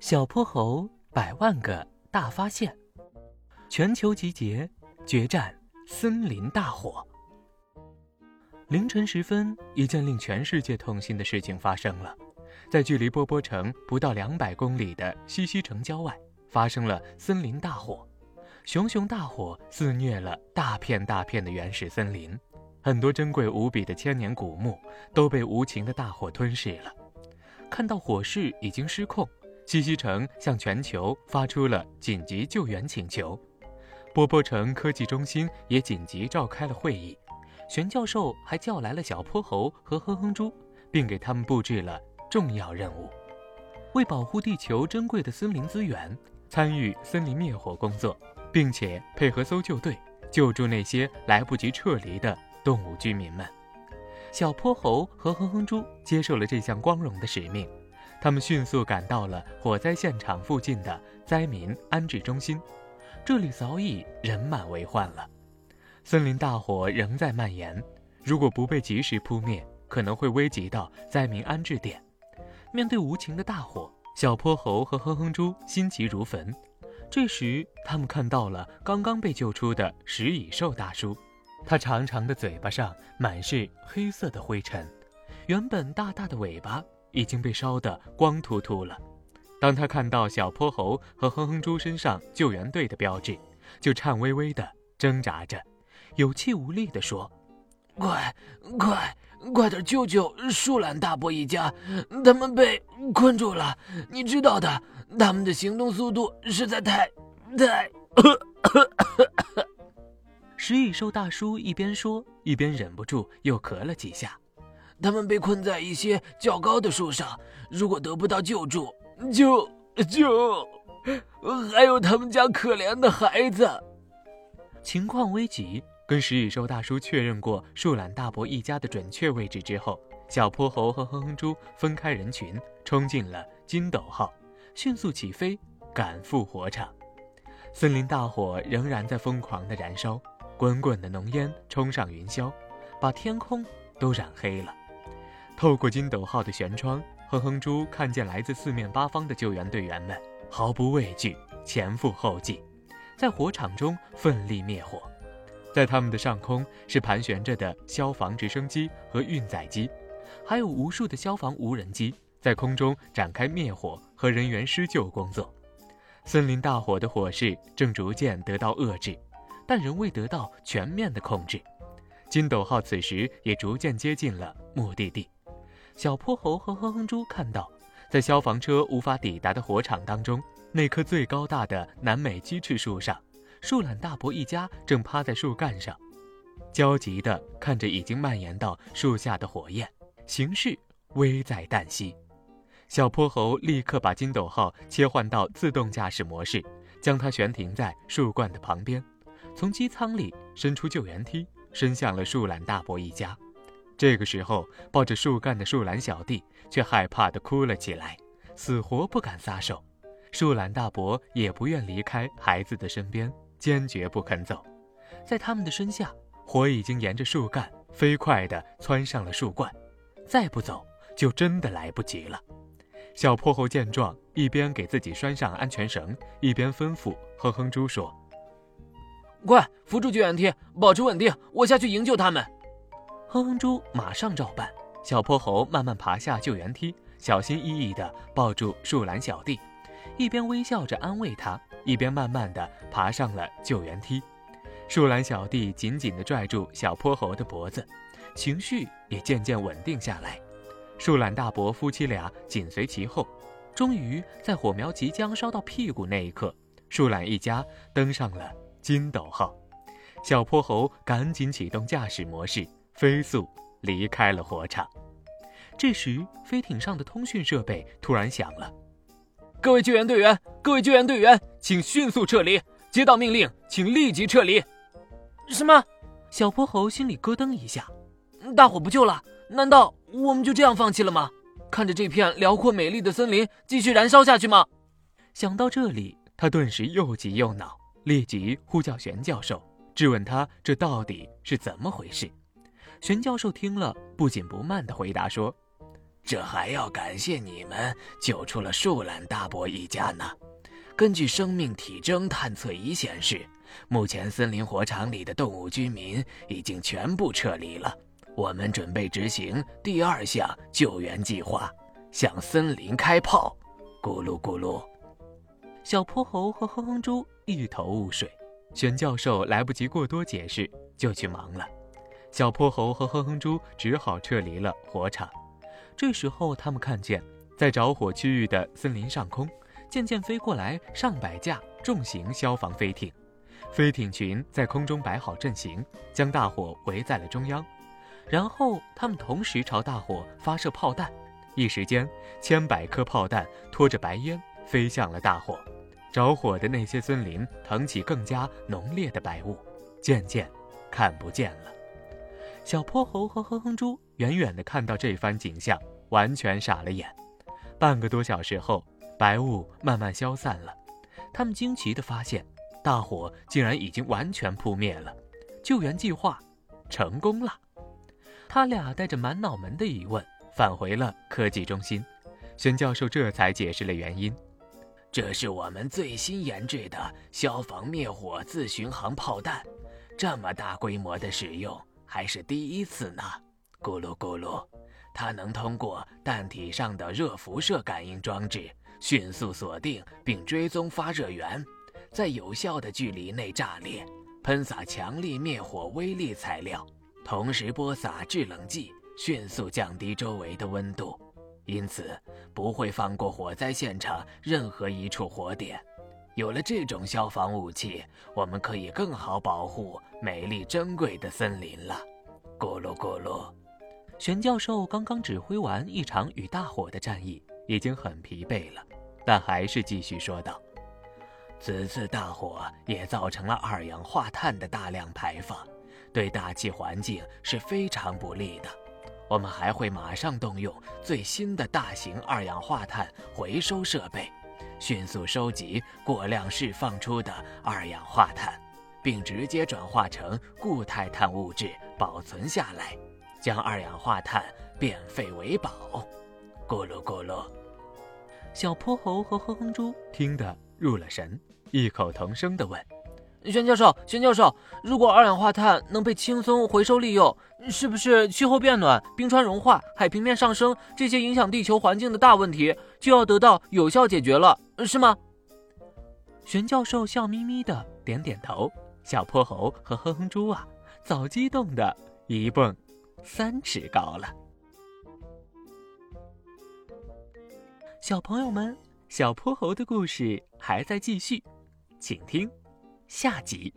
小泼猴百万个大发现，全球集结决战森林大火。凌晨时分，一件令全世界痛心的事情发生了，在距离波波城不到两百公里的西溪城郊外，发生了森林大火。熊熊大火肆虐了大片大片的原始森林，很多珍贵无比的千年古木都被无情的大火吞噬了。看到火势已经失控。西溪城向全球发出了紧急救援请求，波波城科技中心也紧急召开了会议。玄教授还叫来了小泼猴和哼哼猪，并给他们布置了重要任务：为保护地球珍贵的森林资源，参与森林灭火工作，并且配合搜救队救助那些来不及撤离的动物居民们。小泼猴和哼哼猪接受了这项光荣的使命。他们迅速赶到了火灾现场附近的灾民安置中心，这里早已人满为患了。森林大火仍在蔓延，如果不被及时扑灭，可能会危及到灾民安置点。面对无情的大火，小泼猴和哼哼猪心急如焚。这时，他们看到了刚刚被救出的食蚁兽大叔，他长长的嘴巴上满是黑色的灰尘，原本大大的尾巴。已经被烧得光秃秃了。当他看到小泼猴和哼哼猪身上救援队的标志，就颤巍巍地挣扎着，有气无力地说：“快，快，快点救救树懒大伯一家！他们被困住了。你知道的，他们的行动速度实在太……太……”食蚁兽大叔一边说，一边忍不住又咳了几下。他们被困在一些较高的树上，如果得不到救助，就就还有他们家可怜的孩子。情况危急，跟食蚁兽大叔确认过树懒大伯一家的准确位置之后，小泼猴和哼哼猪分开人群，冲进了金斗号，迅速起飞，赶赴火场。森林大火仍然在疯狂的燃烧，滚滚的浓烟冲上云霄，把天空都染黑了。透过金斗号的舷窗，哼哼猪看见来自四面八方的救援队员们毫不畏惧，前赴后继，在火场中奋力灭火。在他们的上空是盘旋着的消防直升机和运载机，还有无数的消防无人机在空中展开灭火和人员施救工作。森林大火的火势正逐渐得到遏制，但仍未得到全面的控制。金斗号此时也逐渐接近了目的地。小泼猴和哼哼猪看到，在消防车无法抵达的火场当中，那棵最高大的南美鸡翅树上，树懒大伯一家正趴在树干上，焦急地看着已经蔓延到树下的火焰，形势危在旦夕。小泼猴立刻把金斗号切换到自动驾驶模式，将它悬停在树冠的旁边，从机舱里伸出救援梯，伸向了树懒大伯一家。这个时候，抱着树干的树懒小弟却害怕地哭了起来，死活不敢撒手。树懒大伯也不愿离开孩子的身边，坚决不肯走。在他们的身下，火已经沿着树干飞快地窜上了树冠，再不走就真的来不及了。小泼猴见状，一边给自己拴上安全绳，一边吩咐哼哼猪说：“快扶住救援梯，保持稳定，我下去营救他们。”哼哼猪马上照办。小泼猴慢慢爬下救援梯，小心翼翼地抱住树懒小弟，一边微笑着安慰他，一边慢慢地爬上了救援梯。树懒小弟紧紧地拽住小泼猴的脖子，情绪也渐渐稳定下来。树懒大伯夫妻俩紧随其后。终于在火苗即将烧到屁股那一刻，树懒一家登上了金斗号。小泼猴赶紧启动驾驶模式。飞速离开了火场。这时，飞艇上的通讯设备突然响了：“各位救援队员，各位救援队员，请迅速撤离！接到命令，请立即撤离！”什么？小泼猴心里咯噔一下。大火不救了？难道我们就这样放弃了吗？看着这片辽阔美丽的森林继续燃烧下去吗？想到这里，他顿时又急又恼，立即呼叫玄教授，质问他这到底是怎么回事。玄教授听了，不紧不慢地回答说：“这还要感谢你们救出了树懒大伯一家呢。根据生命体征探测仪显示，目前森林火场里的动物居民已经全部撤离了。我们准备执行第二项救援计划，向森林开炮。咕噜咕噜，小泼猴和哼哼猪一头雾水。玄教授来不及过多解释，就去忙了。小泼猴和哼哼猪只好撤离了火场。这时候，他们看见，在着火区域的森林上空，渐渐飞过来上百架重型消防飞艇。飞艇群在空中摆好阵型，将大火围在了中央。然后，他们同时朝大火发射炮弹。一时间，千百颗炮弹拖着白烟飞向了大火。着火的那些森林腾起更加浓烈的白雾，渐渐看不见了。小泼猴和哼哼猪远远地看到这番景象，完全傻了眼。半个多小时后，白雾慢慢消散了，他们惊奇地发现，大火竟然已经完全扑灭了。救援计划成功了。他俩带着满脑门的疑问返回了科技中心，玄教授这才解释了原因：这是我们最新研制的消防灭火自巡航炮弹，这么大规模的使用。还是第一次呢，咕噜咕噜，它能通过弹体上的热辐射感应装置迅速锁定并追踪发热源，在有效的距离内炸裂，喷洒强力灭火威力材料，同时播撒制冷剂，迅速降低周围的温度，因此不会放过火灾现场任何一处火点。有了这种消防武器，我们可以更好保护美丽珍贵的森林了。咕噜咕噜，玄教授刚刚指挥完一场与大火的战役，已经很疲惫了，但还是继续说道：“此次大火也造成了二氧化碳的大量排放，对大气环境是非常不利的。我们还会马上动用最新的大型二氧化碳回收设备。”迅速收集过量释放出的二氧化碳，并直接转化成固态碳物质保存下来，将二氧化碳变废为宝。咕噜咕噜，小泼猴和哼哼猪听得入了神，异口同声地问：“玄教授，玄教授，如果二氧化碳能被轻松回收利用，是不是气候变暖、冰川融化、海平面上升这些影响地球环境的大问题就要得到有效解决了？”是吗？玄教授笑眯眯的点点头。小泼猴和哼哼猪啊，早激动的一蹦三尺高了。小朋友们，小泼猴的故事还在继续，请听下集。